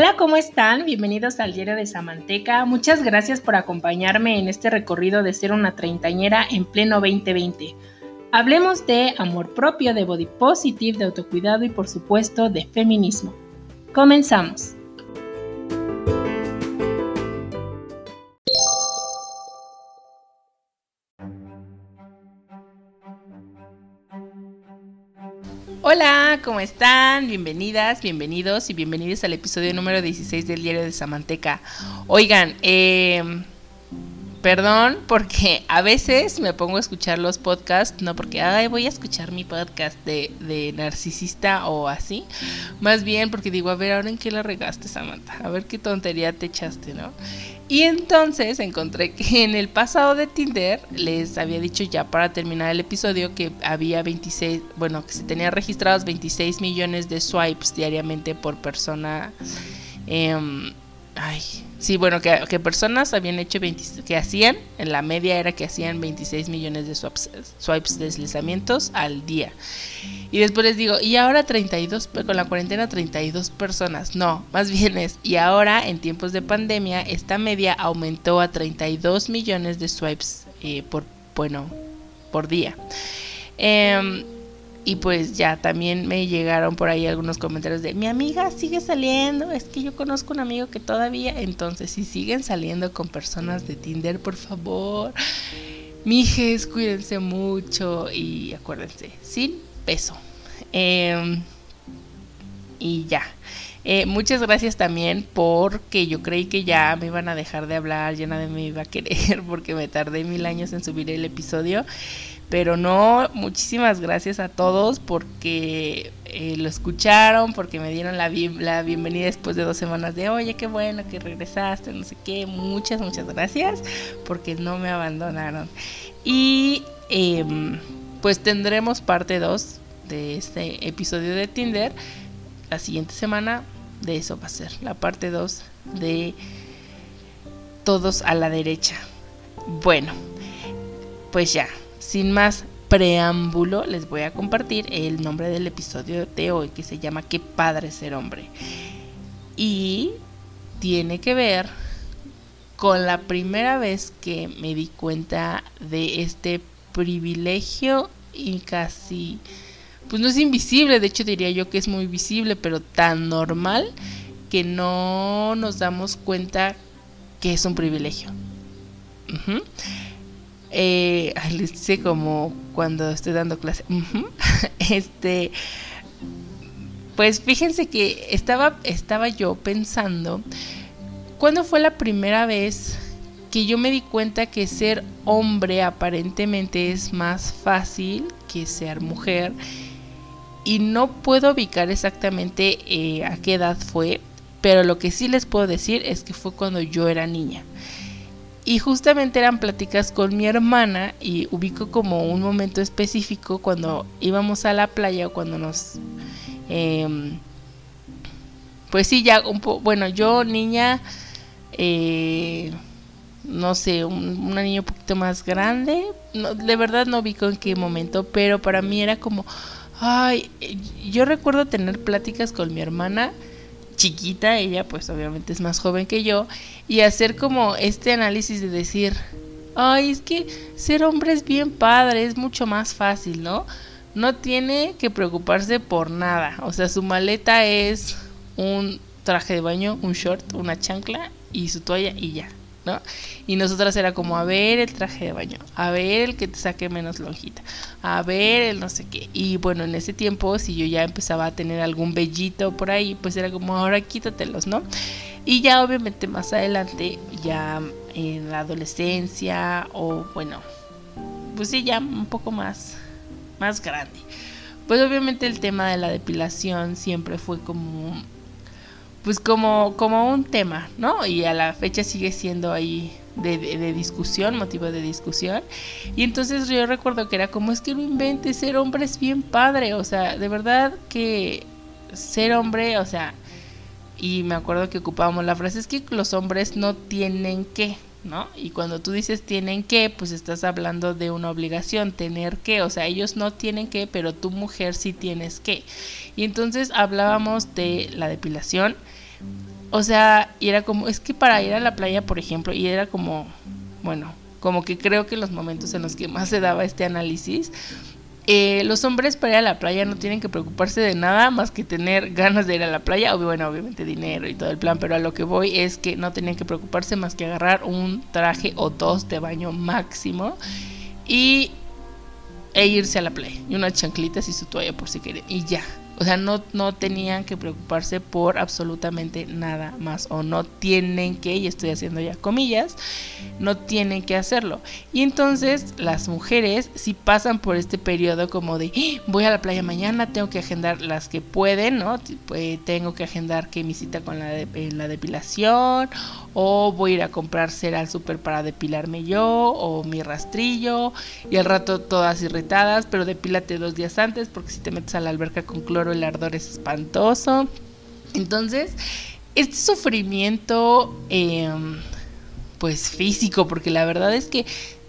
Hola, ¿cómo están? Bienvenidos al Diario de Samanteca. Muchas gracias por acompañarme en este recorrido de ser una treintañera en pleno 2020. Hablemos de amor propio, de body positive, de autocuidado y por supuesto de feminismo. Comenzamos. ¿Cómo están? Bienvenidas, bienvenidos y bienvenidos al episodio número 16 del Diario de Samanteca. Oigan, eh, perdón porque a veces me pongo a escuchar los podcasts, no porque Ay, voy a escuchar mi podcast de, de, narcisista o así, más bien porque digo, a ver, ahora en qué la regaste, Samantha, a ver qué tontería te echaste, ¿no? Y entonces encontré que en el pasado de Tinder les había dicho ya para terminar el episodio que había 26, bueno, que se tenía registrados 26 millones de swipes diariamente por persona. Eh, ay, Sí, bueno, que, personas habían hecho 20, que hacían, en la media era que hacían 26 millones de swipes deslizamientos al día. Y después les digo, y ahora 32, con la cuarentena 32 personas. No, más bien es, y ahora en tiempos de pandemia, esta media aumentó a 32 millones de swipes eh, por, bueno, por día. Eh, y pues ya también me llegaron por ahí algunos comentarios de mi amiga sigue saliendo, es que yo conozco un amigo que todavía, entonces si siguen saliendo con personas de Tinder, por favor, mijes, cuídense mucho y acuérdense, sin peso. Em, y ya. Eh, muchas gracias también porque yo creí que ya me iban a dejar de hablar, ya nadie me iba a querer porque me tardé mil años en subir el episodio. Pero no, muchísimas gracias a todos porque eh, lo escucharon, porque me dieron la, bienvenida después de dos semanas de, oye, qué bueno que regresaste, no sé qué. Muchas, muchas gracias porque no me abandonaron. Y em, pues tendremos parte 2 de este episodio de Tinder. La siguiente semana de eso va a ser la parte 2 de Todos a la derecha. Bueno, pues ya, sin más preámbulo, les voy a compartir el nombre del episodio de hoy que se llama Qué padre ser hombre. Y tiene que ver con la primera vez que me di cuenta de este privilegio y casi, pues no es invisible, de hecho diría yo que es muy visible, pero tan normal que no nos damos cuenta que es un privilegio. Eh, dice como cuando estoy dando clase. este, pues fíjense que estaba, estaba yo pensando, ¿cuándo fue la primera vez que yo me di cuenta que ser hombre aparentemente es más fácil que ser mujer? Y no puedo ubicar exactamente eh, a qué edad fue, pero lo que sí les puedo decir es que fue cuando yo era niña. Y justamente eran pláticas con mi hermana y ubico como un momento específico cuando íbamos a la playa o cuando nos... Em, pues sí, ya un poco... Bueno, yo niña... Eh, no sé, un, una niña un poquito más grande. No, de verdad no ubico en qué momento, pero para mí era como... Ay, yo recuerdo tener pláticas con mi hermana chiquita, ella pues obviamente es más joven que yo, y hacer como este análisis de decir, ay, es que ser hombre es bien padre, es mucho más fácil, ¿no? No tiene que preocuparse por nada, o sea, su maleta es un traje de baño, un short, una chancla y su toalla y ya. Y nosotras era como, a ver el traje de baño, a ver el que te saque menos lonjita, a ver el no sé qué. Y bueno, en ese tiempo, si yo ya empezaba a tener algún vellito por ahí, pues era como, ahora quítatelos, ¿no? Y ya obviamente más adelante, ya en la adolescencia o bueno, pues sí, ya un poco más, más grande. Pues obviamente el tema de la depilación siempre fue como pues como, como un tema, ¿no? Y a la fecha sigue siendo ahí de, discusión, motivo de discusión. Y entonces yo recuerdo que era como es que no invente, ser hombre es bien padre, o sea, de verdad que ser hombre, o sea, y me acuerdo que ocupábamos la frase es que los hombres no tienen que, ¿no? Y cuando tú dices tienen que, pues estás hablando de una obligación, tener que, o sea, ellos no tienen que, pero tu mujer sí tienes que. Y entonces hablábamos de la depilación o sea, y era como, es que para ir a la playa, por ejemplo, y era como, bueno, como que creo que los momentos en los que más se daba este análisis, eh, los hombres para ir a la playa no tienen que preocuparse de nada más que tener ganas de ir a la playa, bueno, obviamente dinero y todo el plan, pero a lo que voy es que no tenían que preocuparse más que agarrar un traje o dos de baño máximo y e irse a la playa y unas chanclitas y su toalla por si quieren y ya. O sea, no, no tenían que preocuparse por absolutamente nada más. O no tienen que, y estoy haciendo ya comillas, no tienen que hacerlo. Y entonces las mujeres si pasan por este periodo como de, ¡Ah! voy a la playa mañana, tengo que agendar las que pueden, ¿no? Pues, tengo que agendar que mi cita con la, de, la depilación, o voy a ir a comprar cera al súper para depilarme yo, o mi rastrillo, y al rato todas irritadas, pero depílate dos días antes, porque si te metes a la alberca con cloro, el ardor es espantoso. Entonces, este sufrimiento, em, pues físico, porque la verdad es que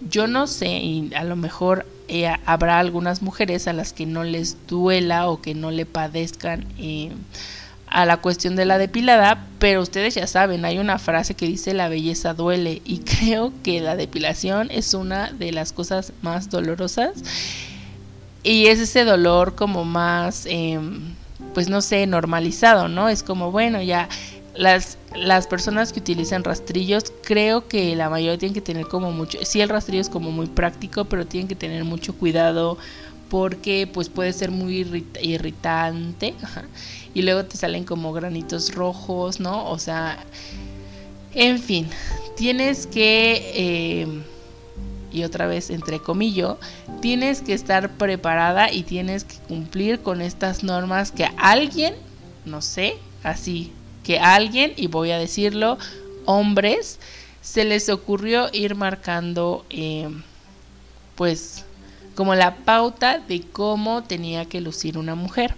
yo no sé, y a lo mejor eh, habrá algunas mujeres a las que no les duela o que no le padezcan em, a la cuestión de la depilada, pero ustedes ya saben, hay una frase que dice la belleza duele y creo que la depilación es una de las cosas más dolorosas y es ese dolor como más, em, pues no sé, normalizado, ¿no? Es como, bueno, ya las, las personas que utilizan rastrillos, creo que la mayoría tienen que tener como mucho, sí el rastrillo es como muy práctico, pero tienen que tener mucho cuidado porque pues puede ser muy irritante y luego te salen como granitos rojos, ¿no? O sea, en fin, tienes que... Em, y otra vez entre comillas, tienes que estar preparada y tienes que cumplir con estas normas que alguien, no sé, así, que alguien, y voy a decirlo, hombres, se les ocurrió ir marcando, eh, pues, como la pauta de cómo tenía que lucir una mujer.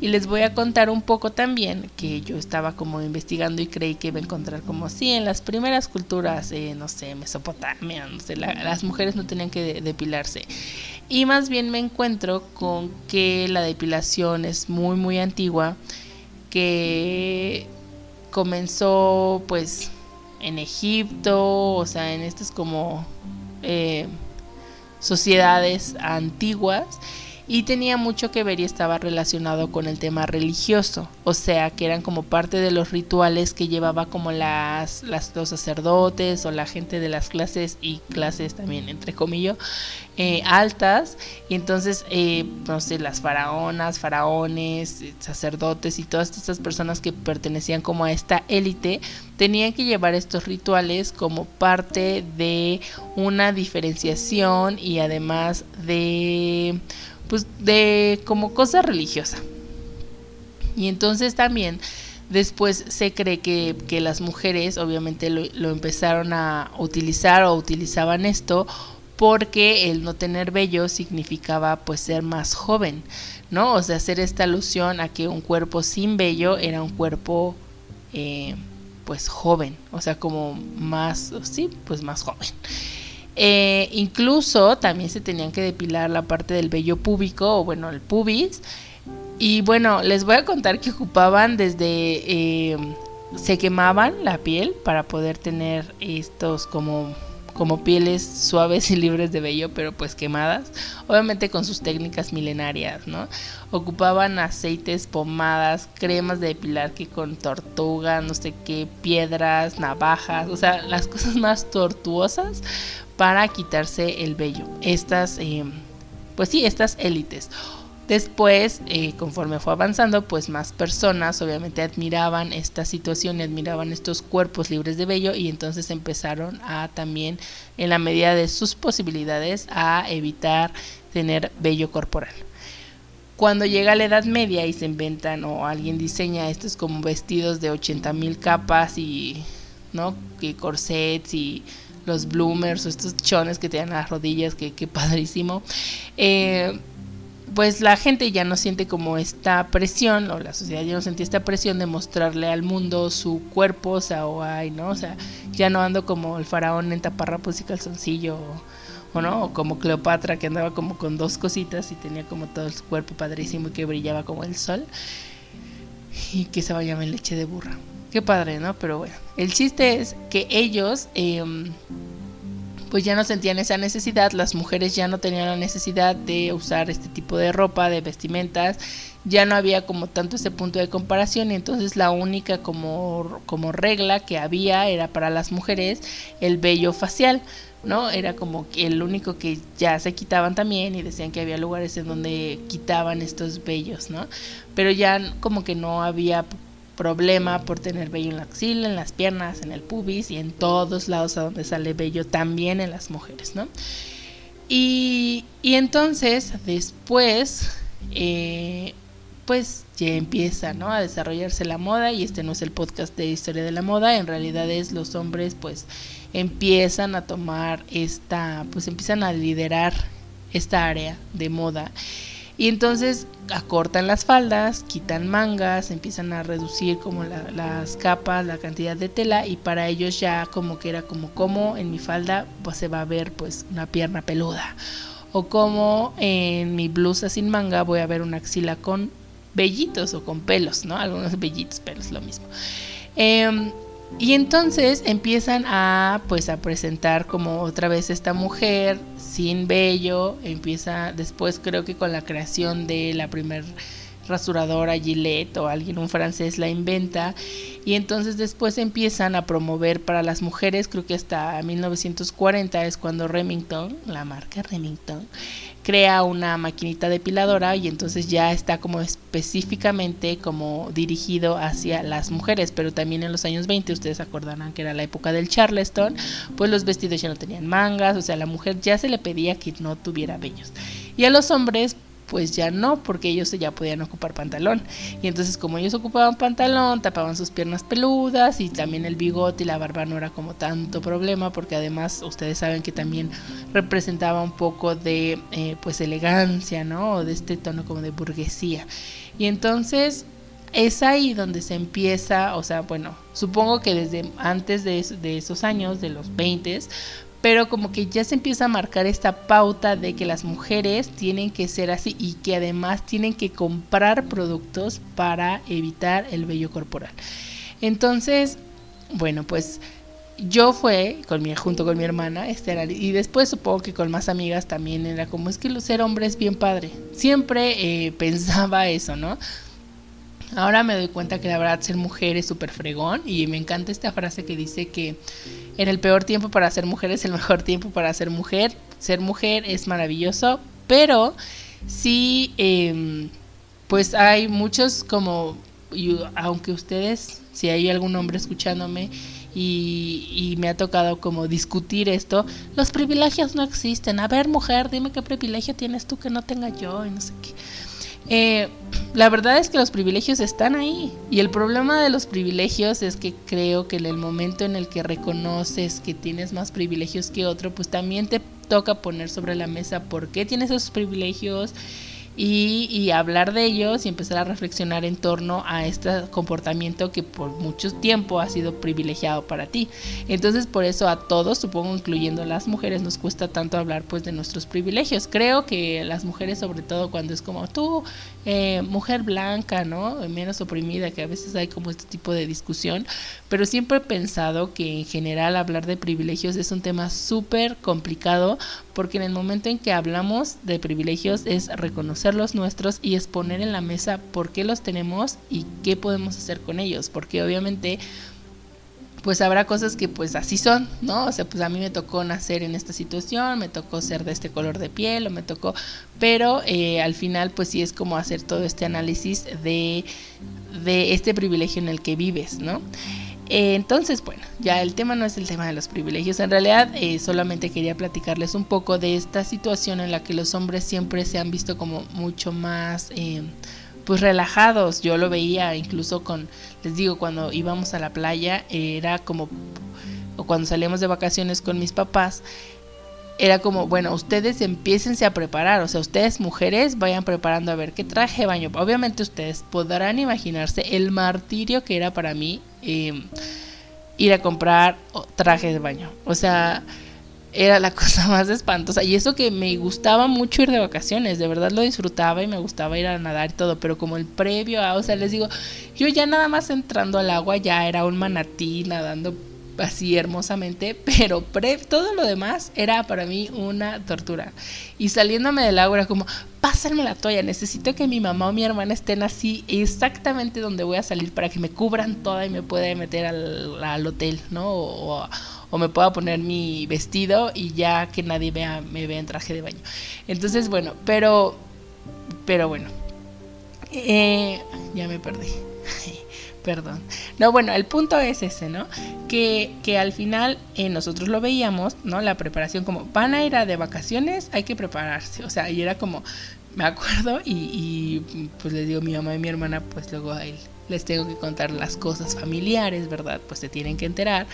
Y les voy a contar un poco también que yo estaba como investigando y creí que iba a encontrar como si en las primeras culturas, eh, no sé, Mesopotamia, no sé, las mujeres no tenían que depilarse. Y más bien me encuentro con que la depilación es muy, muy antigua, que comenzó pues en Egipto, o sea, en estos como... Eh, sociedades antiguas y tenía mucho que ver y estaba relacionado con el tema religioso, o sea, que eran como parte de los rituales que llevaba como las, las los sacerdotes o la gente de las clases y clases también entre comillas eh, altas. Y entonces eh, no sé las faraonas, faraones, sacerdotes y todas estas personas que pertenecían como a esta élite tenían que llevar estos rituales como parte de una diferenciación y además de pues de como cosa religiosa. Y entonces también después se cree que, que las mujeres obviamente lo, empezaron a utilizar o utilizaban esto porque el no tener vello significaba pues ser más joven, ¿no? O sea, hacer esta alusión a que un cuerpo sin vello era un cuerpo eh, pues joven, o sea, como más, sí, pues más joven. Eh, incluso también se tenían que depilar la parte del vello púbico, o bueno, el pubis. Y bueno, les voy a contar que ocupaban desde... Eh, se quemaban la piel para poder tener estos como como pieles suaves y libres de vello, pero pues quemadas, obviamente con sus técnicas milenarias, ¿no? Ocupaban aceites, pomadas, cremas de depilar que con tortuga, no sé qué, piedras, navajas, o sea, las cosas más tortuosas para quitarse el vello. Estas, eh, pues sí, estas élites. Después, eh, conforme fue avanzando, pues más personas obviamente admiraban esta situación y admiraban estos cuerpos libres de vello y entonces empezaron a también, en la medida de sus posibilidades, a evitar tener vello corporal. Cuando llega la Edad Media y se inventan o alguien diseña estos como vestidos de 80 mil capas y, ¿no? Que corsets y los bloomers o estos chones que te dan las rodillas, que, que padrísimo. Eh, pues la gente ya no siente como esta presión, o la sociedad ya no sentía esta presión de mostrarle al mundo su cuerpo, o sea, o ay, ¿no? O sea, ya no ando como el faraón en taparrapos y calzoncillo, o, no, o como Cleopatra que andaba como con dos cositas y tenía como todo el cuerpo padrísimo y que brillaba como el sol, y que se bañaba en leche de burra. qué padre, ¿no? Pero bueno, el chiste es que ellos... Em, pues ya no sentían esa necesidad, las mujeres ya no tenían la necesidad de usar este tipo de ropa, de vestimentas, ya no había como tanto ese punto de comparación y entonces la única como, como regla que había era para las mujeres el vello facial, ¿no? Era como el único que ya se quitaban también y decían que había lugares en donde quitaban estos vellos, ¿no? Pero ya como que no había problema por tener vello en la axila, en las piernas, en el pubis y en todos lados a donde sale vello, también en las mujeres, ¿no? Y, y entonces después, eh, pues ya empieza, ¿no? A desarrollarse la moda y este no es el podcast de historia de la moda, en realidad es los hombres pues empiezan a tomar esta, pues empiezan a liderar esta área de moda y entonces acortan las faldas, quitan mangas, empiezan a reducir como las capas, la cantidad de tela y para ellos ya como que era como como en mi falda pues se va a ver pues una pierna peluda o como en mi blusa sin manga voy a ver una axila con vellitos o con pelos, ¿no? Algunos vellitos, pelos, lo mismo. Eh, y entonces empiezan a pues a presentar como otra vez esta mujer sin vello, empieza después creo que con la creación de la primer rasuradora Gillette o alguien, un francés la inventa y entonces después empiezan a promover para las mujeres, creo que hasta 1940 es cuando Remington, la marca Remington, crea una maquinita depiladora y entonces ya está como específicamente como dirigido hacia las mujeres, pero también en los años 20 ustedes acordarán que era la época del Charleston, pues los vestidos ya no tenían mangas, o sea, a la mujer ya se le pedía que no tuviera vellos. Y a los hombres pues ya no, porque ellos ya podían ocupar pantalón. Y entonces como ellos ocupaban pantalón, tapaban sus piernas peludas y también el bigote y la barba no era como tanto problema, porque además ustedes saben que también representaba un poco de eh, pues elegancia, ¿no? O de este tono como de burguesía. Y entonces es ahí donde se empieza, o sea, bueno, supongo que desde antes de, de esos años, de los 20, pero como que ya se empieza a marcar esta pauta de que las mujeres tienen que ser así y que además tienen que comprar productos para evitar el vello corporal. Entonces, bueno, pues yo fue con mi, junto con mi hermana, este y después supongo que con más amigas también era como es que ser hombre es bien padre. Siempre eh, pensaba eso, ¿no? Ahora me doy cuenta que la verdad ser mujer es súper fregón y me encanta esta frase que dice que en el peor tiempo para ser mujer es el mejor tiempo para ser mujer. Ser mujer es maravilloso, pero sí, em, pues hay muchos como, aunque ustedes, si hay algún hombre escuchándome y, y, me ha tocado como discutir esto, los privilegios no existen. A ver, mujer, dime qué privilegio tienes tú que no tenga yo y no sé qué. Eh, la verdad es que los privilegios están ahí. Y el problema de los privilegios es que creo que en el momento en el que reconoces que tienes más privilegios que otro, pues también te toca poner sobre la mesa por qué tienes esos privilegios y, hablar de ellos y empezar a reflexionar en torno a este comportamiento que por mucho tiempo ha sido privilegiado para ti. Entonces por eso a todos, supongo incluyendo las mujeres, nos cuesta tanto hablar pues de nuestros privilegios. Creo que las mujeres sobre todo cuando es como tú, eh, mujer blanca, ¿no? Menos oprimida, que a veces hay como este tipo de discusión, pero siempre he pensado que en general hablar de privilegios es un tema súper complicado porque en el momento en que hablamos de privilegios es reconocer los nuestros y exponer en la mesa por qué los tenemos y qué podemos hacer con ellos, porque obviamente pues habrá cosas que pues así son, ¿no? O sea, pues a mí me tocó nacer en esta situación, me tocó ser de este color de piel, o me tocó, pero eh, al final pues sí es como hacer todo este análisis de, de este privilegio en el que vives, ¿no? Entonces, bueno, ya el tema no es el tema de los privilegios. En realidad, eh, solamente quería platicarles un poco de esta situación en la que los hombres siempre se han visto como mucho más, eh, pues relajados. Yo lo veía incluso con, les digo, cuando íbamos a la playa, era como, o cuando salíamos de vacaciones con mis papás, era como, bueno, ustedes empiécense a preparar, o sea, ustedes mujeres vayan preparando a ver qué traje baño. Obviamente ustedes podrán imaginarse el martirio que era para mí ir a comprar trajes de baño. O sea, era la cosa más espantosa. Y eso que me gustaba mucho ir de vacaciones, de verdad lo disfrutaba y me gustaba ir a nadar y todo, pero como el previo, o sea, les digo, yo ya nada más entrando al agua ya era un manatí nadando así hermosamente, pero pre todo lo demás era para mí una tortura. Y saliéndome del agua era como, pásenme la toalla, necesito que mi mamá o mi hermana estén así exactamente donde voy a salir para que me cubran toda y me pueda meter al, hotel, ¿no? O, me pueda poner mi vestido y ya que nadie vea, me vea en traje de baño. Entonces, bueno, pero, pero bueno, eh, ya me perdí. Perdón. No, bueno, el punto es ese, ¿no? Que, que al final eh, nosotros lo veíamos, ¿no? La preparación como, van a ir a de vacaciones, hay que prepararse. O sea, y era como, me acuerdo y, y pues les digo, mi mamá y mi hermana, pues luego a él les tengo que contar las cosas familiares, ¿verdad? Pues se tienen que enterar.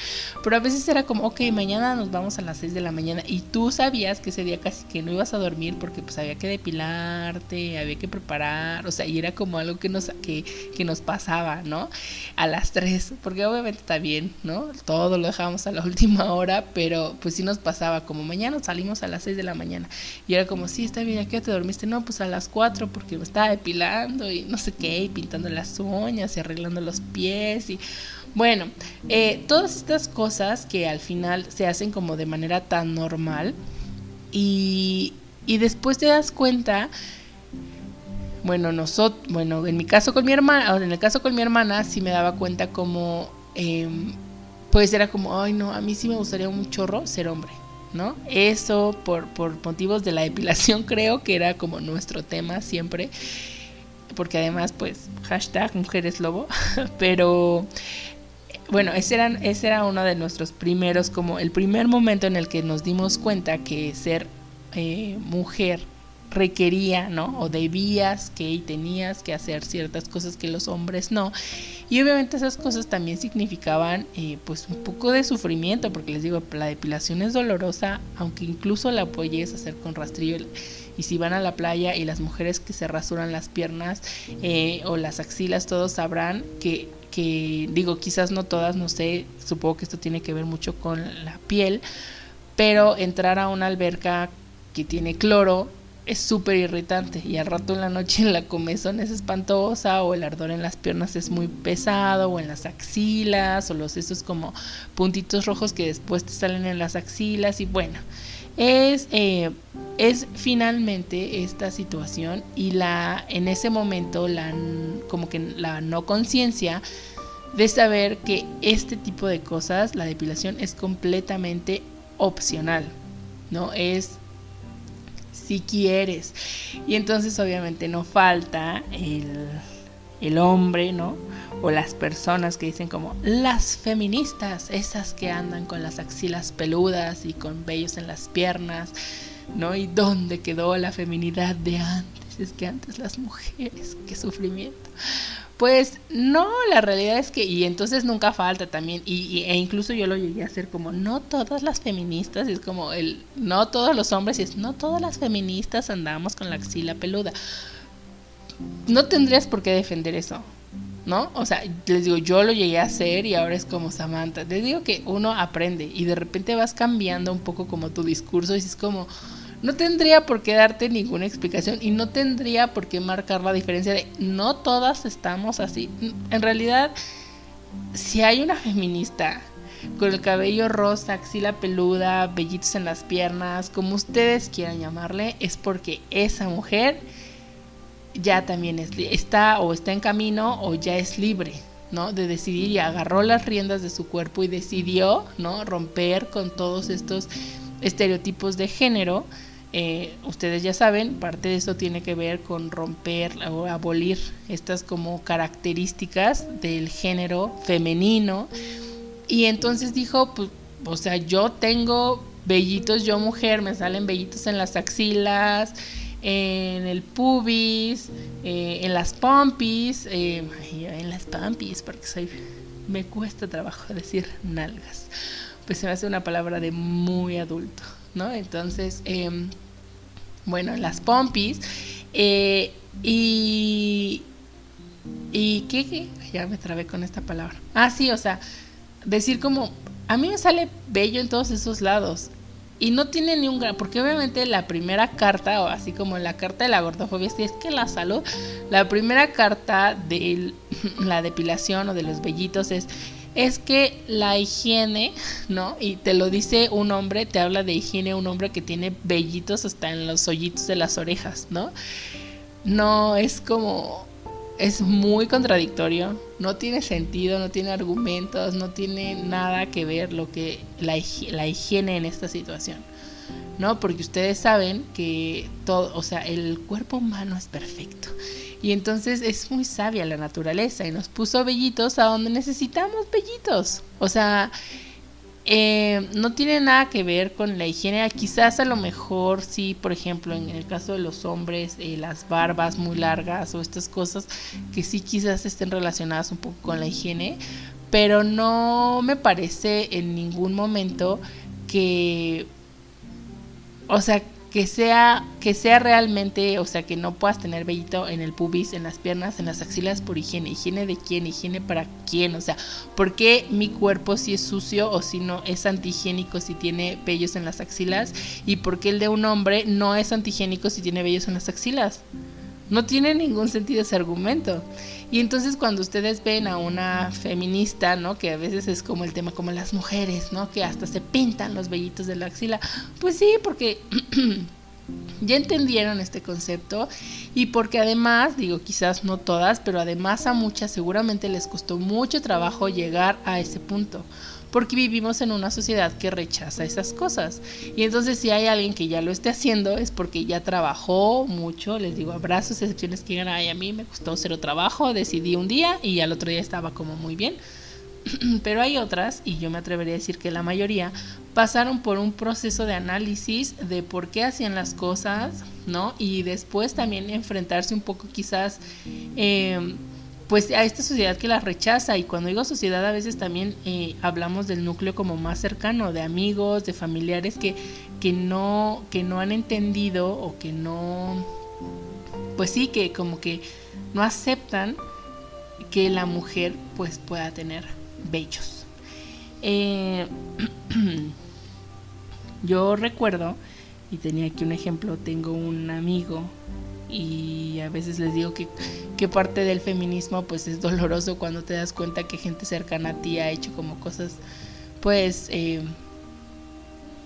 Pero a veces era como, ok, mañana nos vamos a las 6 de la mañana y tú sabías que ese día casi que no ibas a dormir porque pues había que depilarte, había que preparar, o sea, y era como algo que nos, que, que nos pasaba, ¿no? A las 3, porque obviamente está bien, ¿no? Todo lo dejábamos a la última hora, pero pues sí nos pasaba, como mañana salimos a las 6 de la mañana y era como, sí, está bien, ¿a qué te dormiste? No, pues a las 4 porque me estaba depilando y no sé qué, y pintando las uñas y arreglando los pies y bueno, eh, todas estas cosas que al final se hacen como de manera tan normal y, y después te das cuenta, bueno, nosotros, bueno, en mi caso con mi hermana, en el caso con mi hermana sí me daba cuenta como, em, pues era como, ay no, a mí sí me gustaría un chorro ser hombre. ¿No? Eso por, por motivos de la depilación creo que era como nuestro tema siempre porque además pues hashtag mujeres lobo, pero bueno, ese era, ese era uno de nuestros primeros, como el primer momento en el que nos dimos cuenta que ser eh, mujer requería, ¿no? O debías que tenías que hacer ciertas cosas que los hombres no. Y obviamente esas cosas también significaban eh, pues un poco de sufrimiento, porque les digo, la depilación es dolorosa, aunque incluso la a hacer con rastrillo y si van a la playa y las mujeres que se rasuran las piernas eh, o las axilas, todos sabrán que, que, digo, quizás no todas, no sé, supongo que esto tiene que ver mucho con la piel, pero entrar a una alberca que tiene cloro es súper irritante y al rato en la noche la comezón es espantosa o el ardor en las piernas es muy pesado o en las axilas o los esos como puntitos rojos que después te salen en las axilas y bueno es, eh, es finalmente esta situación y la en ese momento la como que la no conciencia de saber que este tipo de cosas, la depilación es completamente opcional, ¿no? Es si quieres. Y entonces obviamente no falta el, el hombre, ¿no? o las personas que dicen como las feministas, esas que andan con las axilas peludas y con vellos en las piernas, ¿no? ¿Y dónde quedó la feminidad de antes? Es que antes las mujeres, qué sufrimiento. Pues no, la realidad es que, y entonces nunca falta también, y, e incluso yo lo llegué a hacer como, no todas las feministas, y es como el, no todos los hombres, y es, no todas las feministas andamos con la axila peluda. No tendrías por qué defender eso. ¿no? O sea, les digo, yo lo llegué a hacer y ahora es como Samantha. Les digo que uno aprende y de repente vas cambiando un poco como tu discurso y es como, no tendría por qué darte ninguna explicación y no tendría por qué marcar la diferencia de no todas estamos así. En realidad, si hay una feminista con el cabello rosa, axila peluda, vellitos en las piernas, como ustedes quieran llamarle, es porque esa mujer ya también es, está o está en camino o ya es libre, ¿no? De decidir y agarró las riendas de su cuerpo y decidió, ¿no? Romper con todos estos estereotipos de género. Eh, ustedes ya saben, parte de eso tiene que ver con romper o abolir estas como características del género femenino. Y entonces dijo, pues, o sea, yo tengo vellitos, yo mujer, me salen vellitos en las axilas, en el pubis, eh, en las pompis, eh, en las pompis, porque soy, me cuesta trabajo decir nalgas, pues se me hace una palabra de muy adulto, ¿no? Entonces, em, bueno, en las pompis, eh, y, y ¿qué, ¿qué? Ya me trabé con esta palabra. Ah, sí, o sea, decir como, a mí me sale bello en todos esos lados, y no tiene ni un gran, porque obviamente la primera carta, o así como la carta de la gordofobia, si es que la salud, la primera carta de la depilación o de los vellitos es es que la higiene, ¿no? Y te lo dice un hombre, te habla de higiene un hombre que tiene vellitos hasta en los hoyitos de las orejas, ¿no? No, es como es muy contradictorio, no tiene sentido, no tiene argumentos, no tiene nada que ver lo que la, la higiene en esta situación. ¿No? Porque ustedes saben que todo, o sea, el cuerpo humano es perfecto. Y entonces es muy sabia la naturaleza y nos puso vellitos a donde necesitamos vellitos. O sea, eh, no tiene nada que ver con la higiene. Quizás a lo mejor sí, por ejemplo, en el caso de los hombres, eh, las barbas muy largas o estas cosas que sí quizás estén relacionadas un poco con la higiene, pero no me parece en ningún momento que, o sea, que sea, que sea realmente, o sea, que no puedas tener vellito en el pubis, en las piernas, en las axilas por higiene. ¿Higiene de quién? ¿Higiene para quién? O sea, ¿por qué mi cuerpo si es sucio o si no es antihigiénico si tiene vellos en las axilas? ¿Y por qué el de un hombre no es antihigiénico si tiene vellos en las axilas? No tiene ningún sentido ese argumento. Y entonces cuando ustedes ven a una feminista, ¿no? Que a veces es como el tema como las mujeres, ¿no? Que hasta se pintan los vellitos de la axila. Pues sí, porque ya entendieron este concepto y porque además, digo, quizás no todas, pero además a muchas seguramente les costó mucho trabajo llegar a ese punto porque vivimos en una sociedad que rechaza esas cosas. Y entonces si hay alguien que ya lo esté haciendo es porque ya trabajó mucho, les digo, abrazos, excepciones que digan, ay, a mí me costó cero trabajo, decidí un día y al otro día estaba como muy bien. Pero hay otras, y yo me atrevería a decir que la mayoría, pasaron por un proceso de análisis de por qué hacían las cosas, ¿no? Y después también enfrentarse un poco quizás... Eh, pues a esta sociedad que la rechaza y cuando digo sociedad a veces también eh, hablamos del núcleo como más cercano de amigos de familiares que que no que no han entendido o que no pues sí que como que no aceptan que la mujer pues pueda tener bellos eh, yo recuerdo y tenía aquí un ejemplo tengo un amigo y a veces les digo que, que, parte del feminismo pues es doloroso cuando te das cuenta que gente cercana a ti ha hecho como cosas pues eh,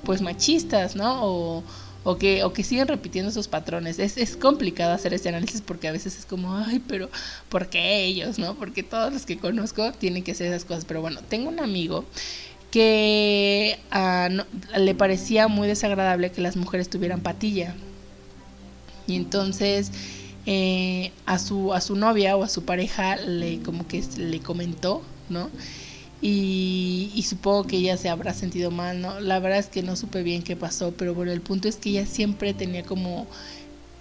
pues machistas, ¿no? O, o que, o que siguen repitiendo esos patrones. Es, es complicado hacer ese análisis porque a veces es como, ay, pero ¿por qué ellos, no? Porque todos los que conozco tienen que hacer esas cosas. Pero bueno, tengo un amigo que ah, le parecía muy desagradable que las mujeres tuvieran patilla. Y entonces eh, a, su, a su novia o a su pareja le como que le comentó, ¿no? Y, y, supongo que ella se habrá sentido mal, ¿no? La verdad es que no supe bien qué pasó, pero bueno, el punto es que ella siempre tenía como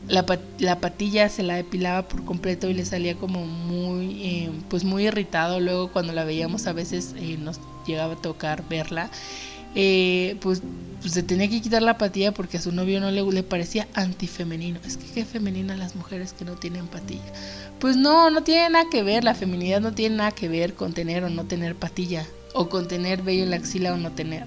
la, la patilla se la depilaba por completo y le salía como muy, eh, pues muy irritado. Luego cuando la veíamos a veces eh, nos llegaba a tocar verla eh, pues, pues, se tenía que quitar la patilla porque a su novio no le, le parecía antifemenino. Es que qué femenina las mujeres que no tienen patilla. Pues no, no tiene nada que ver, la feminidad no tiene nada que ver con tener o no tener patilla, o con tener vello en la axila o no tener.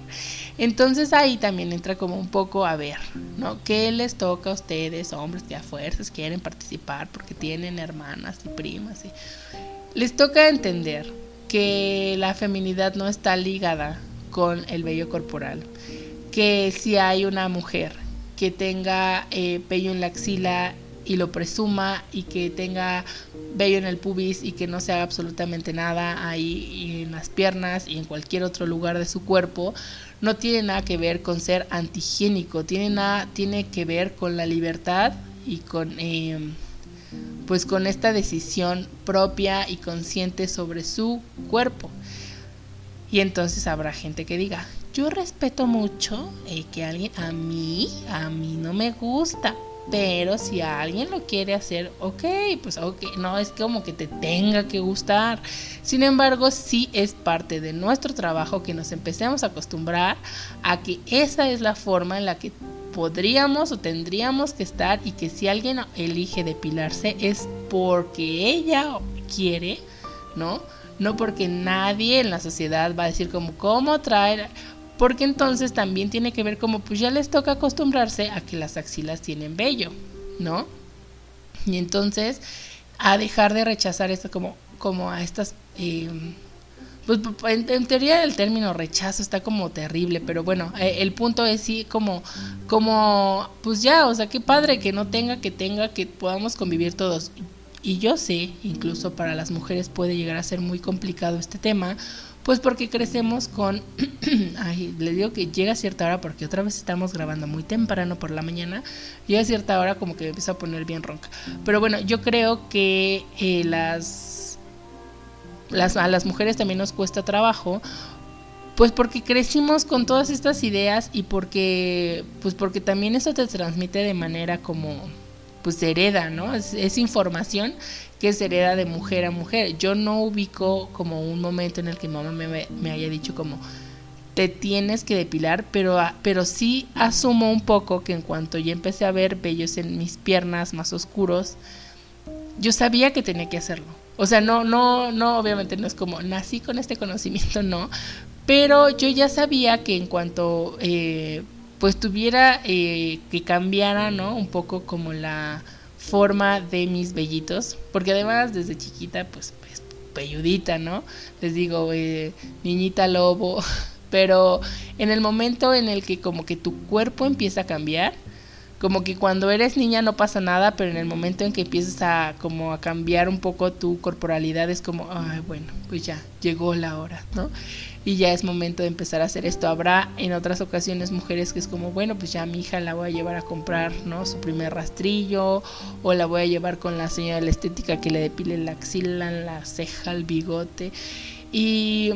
Entonces ahí también entra como un poco a ver, ¿no? ¿Qué les toca a ustedes, hombres que a fuerzas quieren participar porque tienen hermanas y primas? Y... Les toca entender que la feminidad no está ligada con el vello corporal. Que si hay una mujer que tenga eh, en la axila y lo presuma y que tenga vello en el pubis y que no se haga absolutamente nada ahí en las piernas y en cualquier otro lugar de su cuerpo, no tiene nada que ver con ser antihigiénico, tiene, nada, tiene que ver con la libertad y con... Eh, pues con esta decisión propia y consciente sobre su cuerpo. Y entonces habrá gente que diga, yo respeto mucho que alguien, a mí, a mí no me gusta, pero si alguien lo quiere hacer, ok, pues ok, no es como que te tenga que gustar. Sin embargo, sí es parte de nuestro trabajo que nos empecemos a acostumbrar a que esa es la forma en la que podríamos o tendríamos que estar y que si alguien elige depilarse es porque ella quiere, ¿no? No porque nadie en la sociedad va a decir como cómo traer porque entonces también tiene que ver como pues ya les toca acostumbrarse a que las axilas tienen vello, ¿no? Y entonces a dejar de rechazar esto como, como a estas... Eh, pues en, teoría el término rechazo está como terrible, pero bueno, eh, el punto es sí como, como, pues ya, o sea, qué padre que no tenga, que tenga, que podamos convivir todos. Y yo sé, incluso para las mujeres puede llegar a ser muy complicado este tema, pues porque crecemos con, ay, le digo que llega a cierta hora porque otra vez estamos grabando muy temprano por la mañana, llega a cierta hora como que me empieza a poner bien ronca. Pero bueno, yo creo que eh, las, las, a las mujeres también nos cuesta trabajo pues porque crecimos con todas estas ideas y porque pues porque también eso te transmite de manera como pues hereda, ¿no? Es, información que se hereda de mujer a mujer. Yo no ubico como un momento en el que mamá me, haya dicho como te tienes que depilar, pero, pero sí asumo un poco que en cuanto ya empecé a ver vellos en mis piernas más oscuros, yo sabía que tenía que hacerlo. O sea, no, no, no, obviamente no es como nací con este conocimiento, no. Pero yo ya sabía que en cuanto eh, pues tuviera eh, que cambiara, ¿no? Un poco como la forma de mis vellitos, porque además desde chiquita, pues, pues ¿no? Les digo, eh, niñita lobo, pero en el momento en el que como que tu cuerpo empieza a cambiar, como que cuando eres niña no pasa nada, pero en el momento en que empiezas a como a cambiar un poco tu corporalidad es como, ay, bueno, pues ya llegó la hora, ¿no? Y ya es momento de empezar a hacer esto. Habrá en otras ocasiones mujeres que es como, bueno, pues ya mi hija la voy a llevar a comprar, ¿no? Su primer rastrillo o la voy a llevar con la señora de la estética que le depile la axila, la ceja, el bigote y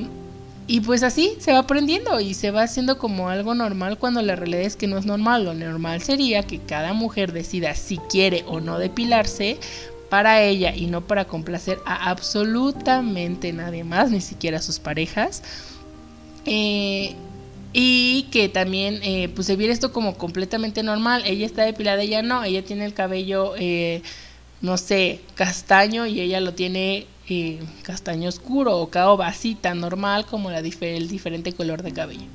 y pues así se va aprendiendo y se va haciendo como algo normal cuando la realidad es que no es normal. Lo normal sería que cada mujer decida si quiere o no depilarse para ella y no para complacer a absolutamente nadie más, ni siquiera a sus parejas. Eh, y que también eh, pues se viera esto como completamente normal. Ella está depilada, ella no, ella tiene el cabello, eh, no sé, castaño y ella lo tiene castaño oscuro o cao así tan normal como la el diferente color de cabello.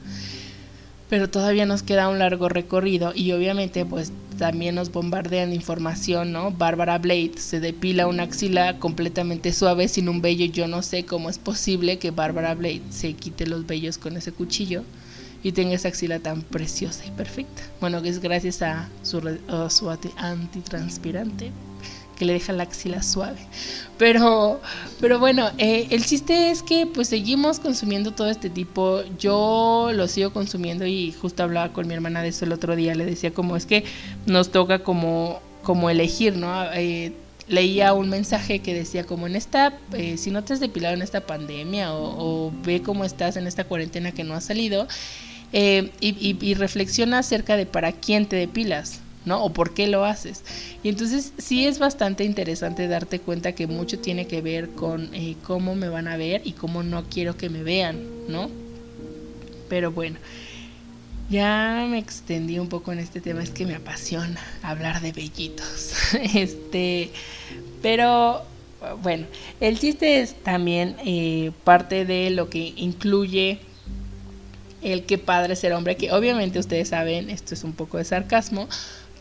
Pero todavía nos queda un largo recorrido y obviamente pues también nos bombardean información, ¿no? Bárbara Blade se depila una axila completamente suave sin un vello. Yo no sé cómo es posible que Bárbara Blade se quite los vellos con ese cuchillo y tenga esa axila tan preciosa y perfecta. Bueno, que es gracias a su, a antitranspirante que le deja la axila suave. Pero, pero bueno, eh, el chiste es que pues seguimos consumiendo todo este tipo. Yo lo sigo consumiendo y justo hablaba con mi hermana de eso el otro día. Le decía como es que nos toca como, como elegir, ¿no? Eh, leía un mensaje que decía como en esta, eh, si no te has depilado en esta pandemia o, ve cómo estás en esta cuarentena que no has salido, y, y reflexiona acerca de para quién te depilas. ¿No? O por qué lo haces. Y entonces sí es bastante interesante darte cuenta que mucho tiene que ver con eh, cómo me van a ver y cómo no quiero que me vean, ¿no? Pero bueno, ya me extendí un poco en este tema, es que me apasiona hablar de bellitos. este, pero bueno, el chiste es también eh, parte de lo que incluye el que padre ser hombre, que obviamente ustedes saben, esto es un poco de sarcasmo,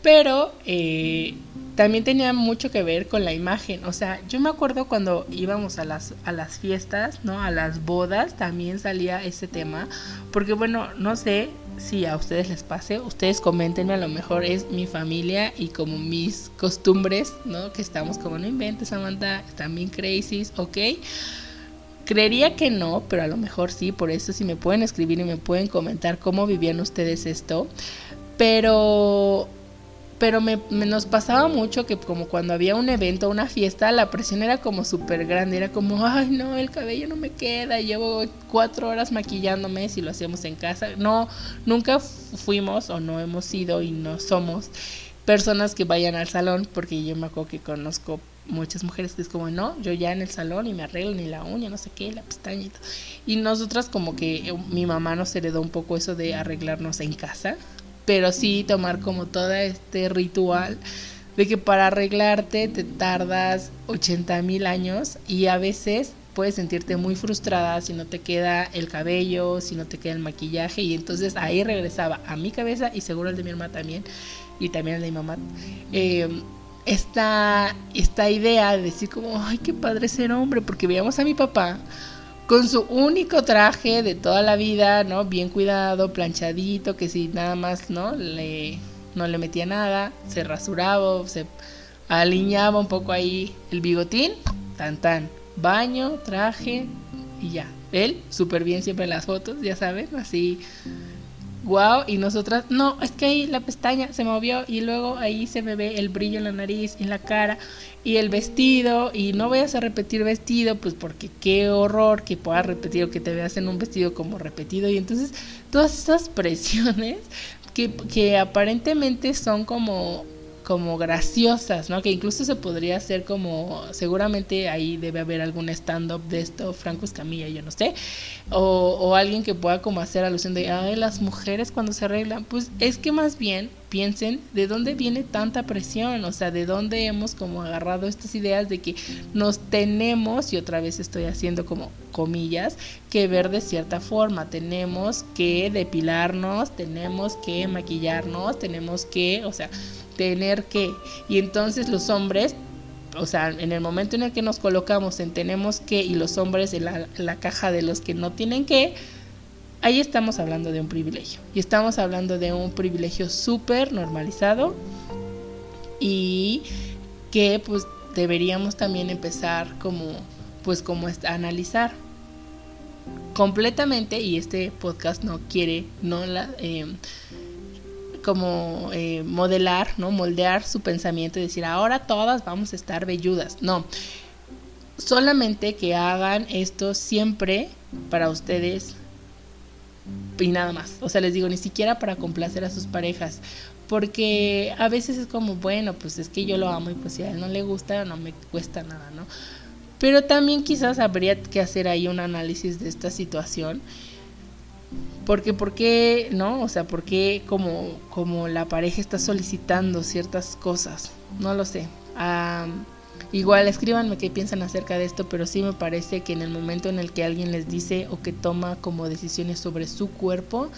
pero eh, también tenía mucho que ver con la imagen. O sea, yo me acuerdo cuando íbamos a las, a las fiestas, ¿no? A las bodas también salía ese tema. Porque bueno, no sé si a ustedes les pase. Ustedes coméntenme, a lo mejor es mi familia y como mis costumbres, ¿no? Que estamos como no inventes, Samantha, están bien crazy, ¿ok? Creería que no, pero a lo mejor sí, por eso si me pueden escribir y me pueden comentar cómo vivían ustedes esto. Pero pero me, nos pasaba mucho que como cuando había un evento, una fiesta, la presión era como súper grande, era como, ay no, el cabello no me queda, llevo cuatro horas maquillándome si lo hacíamos en casa. No, nunca fuimos o no hemos sido y no somos personas que vayan al salón, porque yo me acuerdo que conozco muchas mujeres que es como, no, yo ya en el salón y me arreglo ni la uña, no sé qué, la pestaña y. Y nosotras como que eh, mi mamá nos heredó un poco eso de arreglarnos en casa pero sí tomar como todo este ritual de que para arreglarte te tardas 80 mil años y a veces puedes sentirte muy frustrada si no te queda el cabello, si no te queda el maquillaje y entonces ahí regresaba a mi cabeza y seguro el de mi hermana también y también el de mi mamá. Eh, esta, esta idea de decir como, ay, qué padre ser hombre, porque veíamos a mi papá con su único traje de toda la vida, ¿no? Bien cuidado, planchadito, que si nada más, ¿no? Le, no le metía nada, se rasuraba, se alineaba un poco ahí el bigotín, tan tan, baño, traje y ya. Él, súper bien siempre en las fotos, ya saben, así wow, y nosotras, no, es que ahí la pestaña se movió y luego ahí se me ve el brillo en la nariz, en la cara y el vestido y no vayas a repetir vestido, pues porque qué horror que puedas repetir o que te veas en un vestido como repetido y entonces todas esas presiones que, que aparentemente son como como graciosas, ¿no? Que incluso se podría hacer como, seguramente ahí debe haber algún stand-up de esto, Franco Escamilla, yo no sé, o, o, alguien que pueda como hacer alusión de, ay, las mujeres cuando se arreglan, pues es que más bien piensen de dónde viene tanta presión, o sea, de dónde hemos como agarrado estas ideas de que nos tenemos, y otra vez estoy haciendo como comillas, que ver de cierta forma, tenemos que depilarnos, tenemos que maquillarnos, tenemos que, o sea, tener que. Y entonces los hombres, o sea, en el momento en el que nos colocamos en tenemos que y los hombres en la, caja de los que no tienen que, ahí estamos hablando de un privilegio. Y estamos hablando de un privilegio súper normalizado y que pues deberíamos también empezar como pues como a analizar completamente y este podcast no quiere no eh, como eh, modelar, ¿no? Moldear su pensamiento y decir, ahora todas vamos a estar velludas. No, solamente que hagan esto siempre para ustedes y nada más. O sea, les digo, ni siquiera para complacer a sus parejas. Porque a veces es como, bueno, pues es que yo lo amo y pues si a él no le gusta, no me cuesta nada, ¿no? Pero también quizás habría que hacer ahí un análisis de esta situación porque, ¿por qué, no? O sea, ¿por qué como, como la pareja está solicitando ciertas cosas? No lo sé. Igual escríbanme qué piensan acerca de esto, pero sí me parece que en el momento en el que alguien les dice o que toma como decisiones sobre su cuerpo,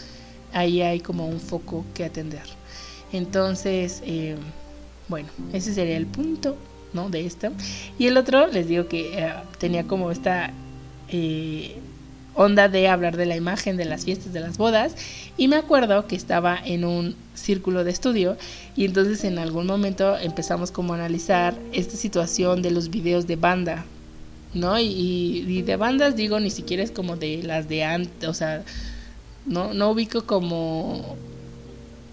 ahí hay como un foco que atender. Entonces, eh, bueno, ese sería el punto, ¿no? De esto. Y el otro, les digo que eh, tenía como esta... Eh, onda de hablar de la imagen de las fiestas de las bodas y me acuerdo que estaba en un círculo de estudio y entonces en algún momento empezamos como a analizar esta situación de los videos de banda, ¿no? Y, de bandas digo ni siquiera es como de las de antes, o sea, no, no ubico como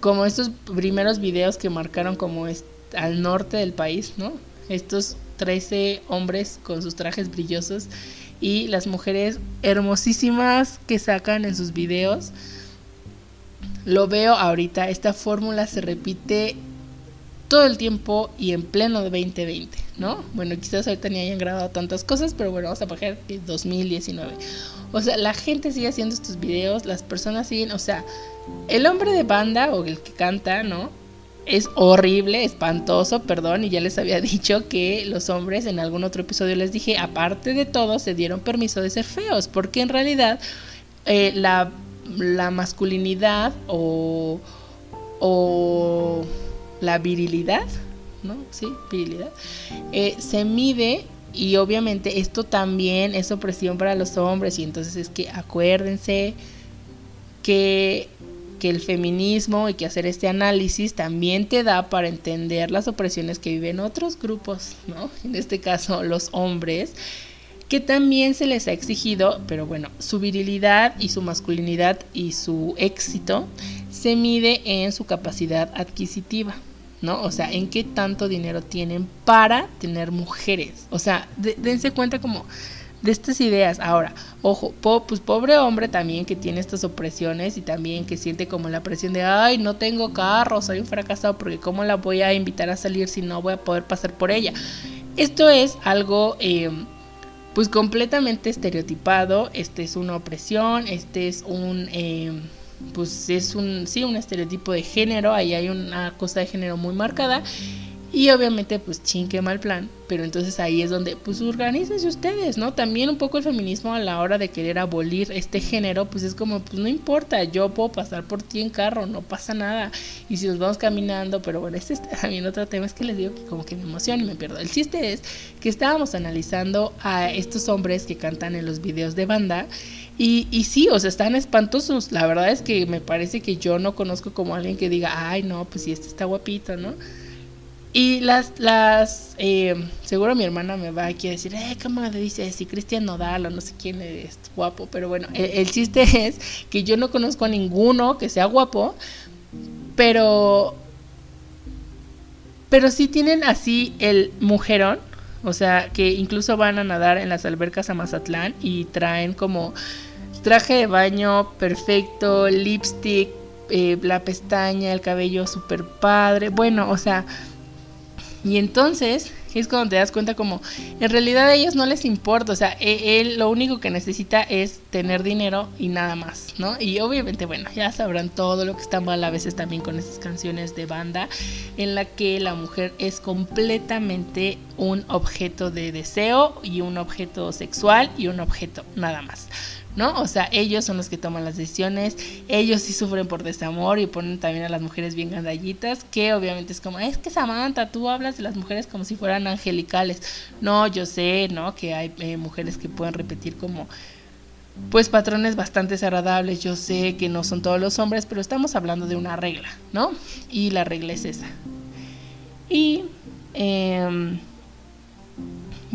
como estos primeros videos que marcaron como al norte del país, ¿no? Estos 13 hombres con sus trajes brillosos y las mujeres hermosísimas que sacan en sus videos. Lo veo ahorita, esta fórmula se repite todo el tiempo y en pleno de 2020, ¿no? Bueno, quizás ahorita ni hayan grabado tantas cosas, pero bueno, vamos a poner 2019. O sea, la gente sigue haciendo estos videos, las personas siguen, o sea, el hombre de banda o el que canta, ¿no? Es horrible, espantoso, perdón, y ya les había dicho que los hombres en algún otro episodio les dije, aparte de todo, se dieron permiso de ser feos, porque en realidad eh, la, masculinidad o, o, la virilidad, ¿no? Sí, virilidad, eh, se mide y obviamente esto también es opresión para los hombres y entonces es que acuérdense que que el feminismo y que hacer este análisis también te da para entender las opresiones que viven otros grupos, ¿no? En este caso los hombres, que también se les ha exigido, pero bueno, su virilidad y su masculinidad y su éxito se mide en su capacidad adquisitiva. ¿no? O sea, en qué tanto dinero tienen para tener mujeres. O sea, dense cuenta como de estas ideas. Ahora, ojo, pues pobre hombre también que tiene estas opresiones y también que siente como la presión de, ay, no tengo carro, soy un fracasado porque cómo la voy a invitar a salir si no voy a poder pasar por ella. Esto es algo... Eh, pues completamente estereotipado, este es una opresión, este es un, eh, pues es un, sí, un estereotipo de género, ahí hay una cosa de género muy marcada Y obviamente, pues chin, qué mal plan. Pero entonces ahí es donde, pues organícense ustedes, ¿no? También un poco el feminismo a la hora de querer abolir este género, pues es como, pues no importa, yo puedo pasar por ti en carro, no pasa nada. Y si nos vamos caminando, pero bueno, este es también otro tema, es que les digo que como que me emociona y me pierdo. El chiste es que estábamos analizando a estos hombres que cantan en los videos de banda. Y, y sí, o sea, están espantosos. La verdad es que me parece que yo no conozco como alguien que diga, ay, no, pues sí, este está guapito, ¿no? Y las, las, eh, seguro mi hermana me va aquí a decir, eh, ¿cómo le dice si Cristian Nodal o no sé quién es guapo? Pero bueno, el, chiste es que yo no conozco a ninguno que sea guapo, pero, pero sí tienen así el mujerón, o sea, que incluso van a nadar en las albercas a Mazatlán y traen como traje de baño perfecto, lipstick, eh, la pestaña, el cabello súper padre, bueno, o sea y entonces es cuando te das cuenta como en realidad a ellos no les importa, o sea, e, él, lo único que necesita es tener dinero y nada más, ¿no? Y obviamente, bueno, ya sabrán todo lo que está mal a veces también con esas canciones de banda en la que la mujer es completamente un objeto de deseo y un objeto sexual y un objeto nada más. ¿No? O sea, ellos son los que toman las decisiones, ellos sí sufren por desamor y ponen también a las mujeres bien gandallitas, que obviamente es como, es que Samantha, tú hablas de las mujeres como si fueran angelicales. No, yo sé, ¿no? Que hay eh, mujeres que pueden repetir como pues patrones bastante agradables. Yo sé que no son todos los hombres, pero estamos hablando de una regla, ¿no? Y la regla es esa. Y eh,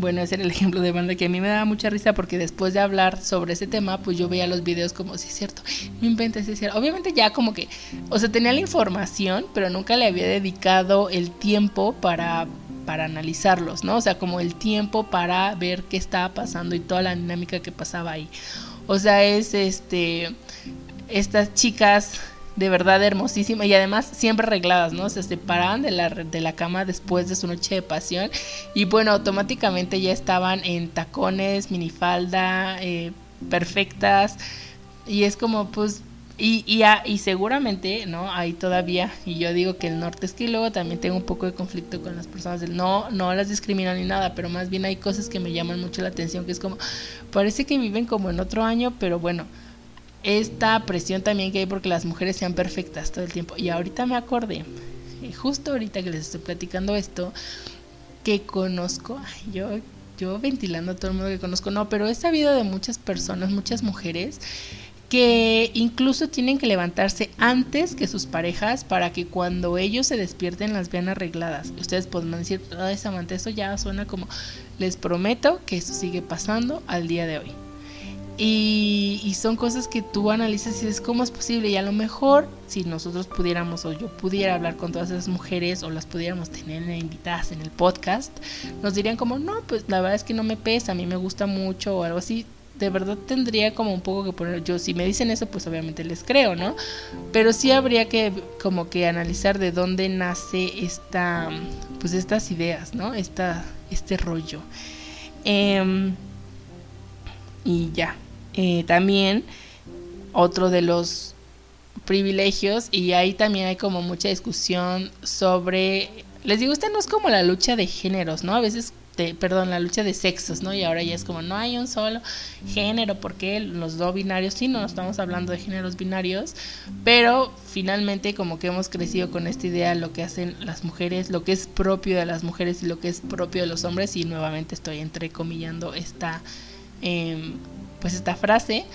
bueno, ese era el ejemplo de banda que a mí me daba mucha risa porque después de hablar sobre ese tema, pues yo veía los videos como, si es cierto, no inventes, es cierto. Obviamente ya como que, o sea, tenía la información, pero nunca le había dedicado el tiempo para para analizarlos, ¿no? O sea, como el tiempo para ver qué estaba pasando y toda la dinámica que pasaba ahí. O sea, es este estas chicas de verdad hermosísima y además siempre arregladas, ¿no? Se separaban de la, de la cama después de su noche de pasión y bueno, automáticamente ya estaban en tacones, minifalda, eh, perfectas y es como pues y, y, y, seguramente, ¿no? Ahí todavía, y yo digo que el norte es que luego también tengo un poco de conflicto con las personas del no, no las discrimino ni nada, pero más bien hay cosas que me llaman mucho la atención, que es como, parece que viven como en otro año, pero bueno, esta presión también que hay porque las mujeres sean perfectas todo el tiempo. Y ahorita me acordé, justo ahorita que les estoy platicando esto, que conozco, yo, yo ventilando a todo el mundo que conozco, no, pero he sabido de muchas personas, muchas mujeres, que incluso tienen que levantarse antes que sus parejas para que cuando ellos se despierten las vean arregladas. Ustedes podrán decir, esa Samantha, eso ya suena como, les prometo que eso sigue pasando al día de hoy. Y, son cosas que tú analizas y dices, ¿cómo es posible? Y a lo mejor, si nosotros pudiéramos o yo pudiera hablar con todas esas mujeres o las pudiéramos tener invitadas en el podcast, nos dirían como, no, pues la verdad es que no me pesa, a mí me gusta mucho o algo así. De verdad tendría como un poco que poner, yo si me dicen eso, pues obviamente les creo, ¿no? Pero sí habría que como que analizar de dónde nace esta, pues estas ideas, ¿no? Esta, este rollo. Em, y ya, eh, también otro de los privilegios y ahí también hay como mucha discusión sobre, les digo, esta no es como la lucha de géneros, ¿no? A veces, perdón, la lucha de sexos, ¿no? Y ahora ya es como, no hay un solo género, porque los dos binarios, sí, no estamos hablando de géneros binarios, pero finalmente como que hemos crecido con esta idea, lo que hacen las mujeres, lo que es propio de las mujeres y lo que es propio de los hombres, y nuevamente estoy entrecomillando esta... Eh, pues esta frase,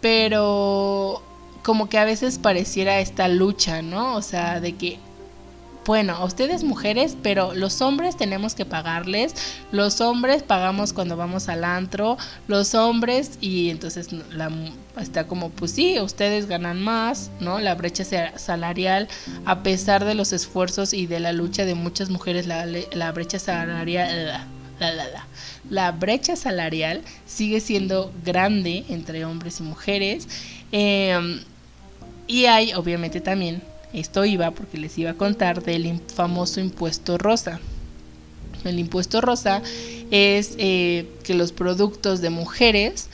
pero como que a veces pareciera esta lucha, ¿no? O sea, de que bueno, ustedes mujeres, pero los hombres tenemos que pagarles, los hombres pagamos cuando vamos al antro, los hombres y entonces la, está como, pues sí, ustedes ganan más, ¿no? La brecha salarial, a pesar de los esfuerzos y de la lucha de muchas mujeres, la, la brecha salarial, la, la, la, la brecha salarial sigue siendo grande entre hombres y mujeres. Em, y hay, obviamente, también, esto iba porque les iba a contar del famoso impuesto rosa. El impuesto rosa es eh, que los productos de mujeres,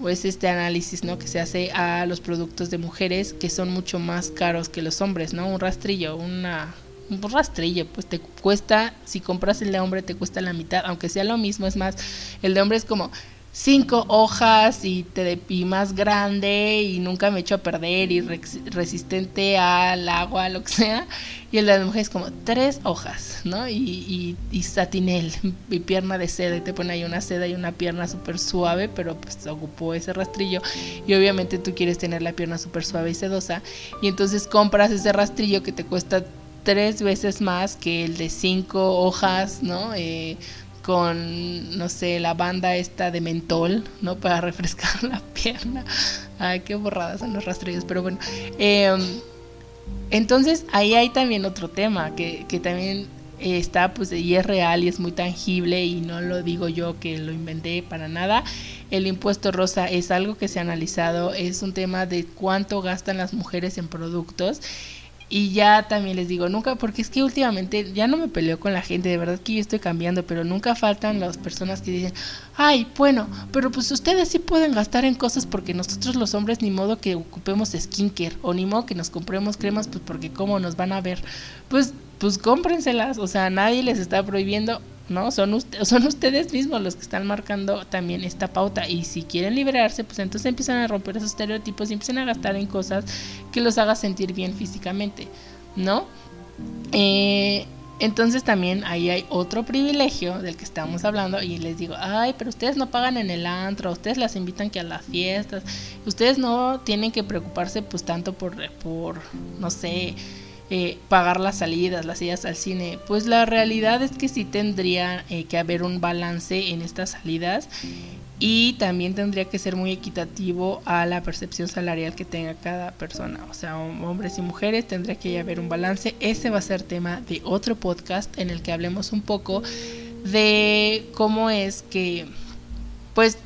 o es este análisis ¿no? que se hace a los productos de mujeres que son mucho más caros que los hombres, ¿no? Un rastrillo, una un rastrillo, pues te cuesta, si compras el de hombre te cuesta la mitad, aunque sea lo mismo, es más, el de hombre es como cinco hojas y te y más grande y nunca me echo a perder y resistente al agua, lo que sea. Y el de las mujeres como tres hojas, ¿no? Y, y, y satinel y pierna de seda y te pone ahí una seda y una pierna súper suave, pero pues ocupó ese rastrillo y obviamente tú quieres tener la pierna súper suave y sedosa y entonces compras ese rastrillo que te cuesta tres veces más que el de cinco hojas, ¿no? Eh, con, no sé, la banda esta de mentol, ¿no? Para refrescar la pierna. Ay, qué borradas son los rastrillos, pero bueno. Em, entonces, ahí hay también otro tema que, que también está, pues, y es real y es muy tangible y no lo digo yo que lo inventé para nada. El impuesto rosa es algo que se ha analizado, es un tema de cuánto gastan las mujeres en productos y ya también les digo, nunca, porque es que últimamente ya no me peleo con la gente, de verdad que yo estoy cambiando, pero nunca faltan las personas que dicen, ay, bueno, pero pues ustedes sí pueden gastar en cosas porque nosotros los hombres ni modo que ocupemos skincare o ni modo que nos compremos cremas, pues porque cómo nos van a ver. Pues, pues cómprenselas, o sea, nadie les está prohibiendo ¿no? Son, ustedes mismos los que están marcando también esta pauta y si quieren liberarse, pues entonces empiezan a romper esos estereotipos y empiezan a gastar en cosas que los haga sentir bien físicamente, ¿no? Eh, entonces también ahí hay otro privilegio del que estamos hablando y les digo, ay, pero ustedes no pagan en el antro, ustedes las invitan que a las fiestas, ustedes no tienen que preocuparse pues tanto por, por no sé, eh, pagar las salidas, las idas al cine. Pues la realidad es que sí tendría eh, que haber un balance en estas salidas y también tendría que ser muy equitativo a la percepción salarial que tenga cada persona. O sea, hombres y mujeres tendría que haber un balance. Ese va a ser tema de otro podcast en el que hablemos un poco de cómo es que, pues,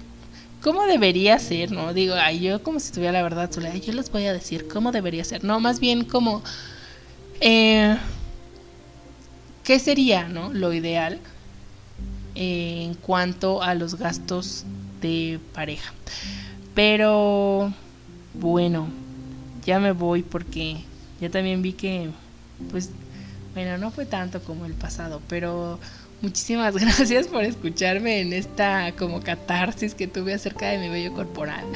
cómo debería ser, ¿no? Digo, ay, yo como si tuviera la verdad, yo les voy a decir cómo debería ser. No, más bien como eh, ¿Qué sería no? lo ideal eh, en cuanto a los gastos de pareja? Pero bueno, ya me voy porque ya también vi que, pues, bueno, no fue tanto como el pasado, pero muchísimas gracias por escucharme en esta como catarsis que tuve acerca de mi vello corporal.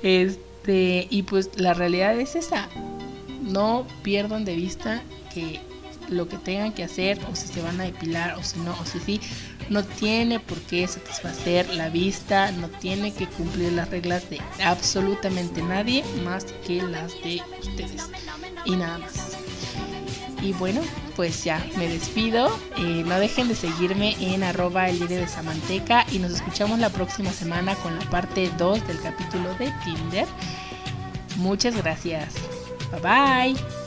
Este, y pues la realidad es esa no pierdan de vista que lo que tengan que hacer o si se van a depilar o si no o si sí no tiene por qué satisfacer la vista no tiene que cumplir las reglas de absolutamente nadie más que las de ustedes. Y nada más. Y bueno pues ya me despido. Eh, no dejen de seguirme en arroba el de Samanteca y nos escuchamos la próxima semana con la parte 2 del capítulo de Tinder. Muchas gracias Bye-bye.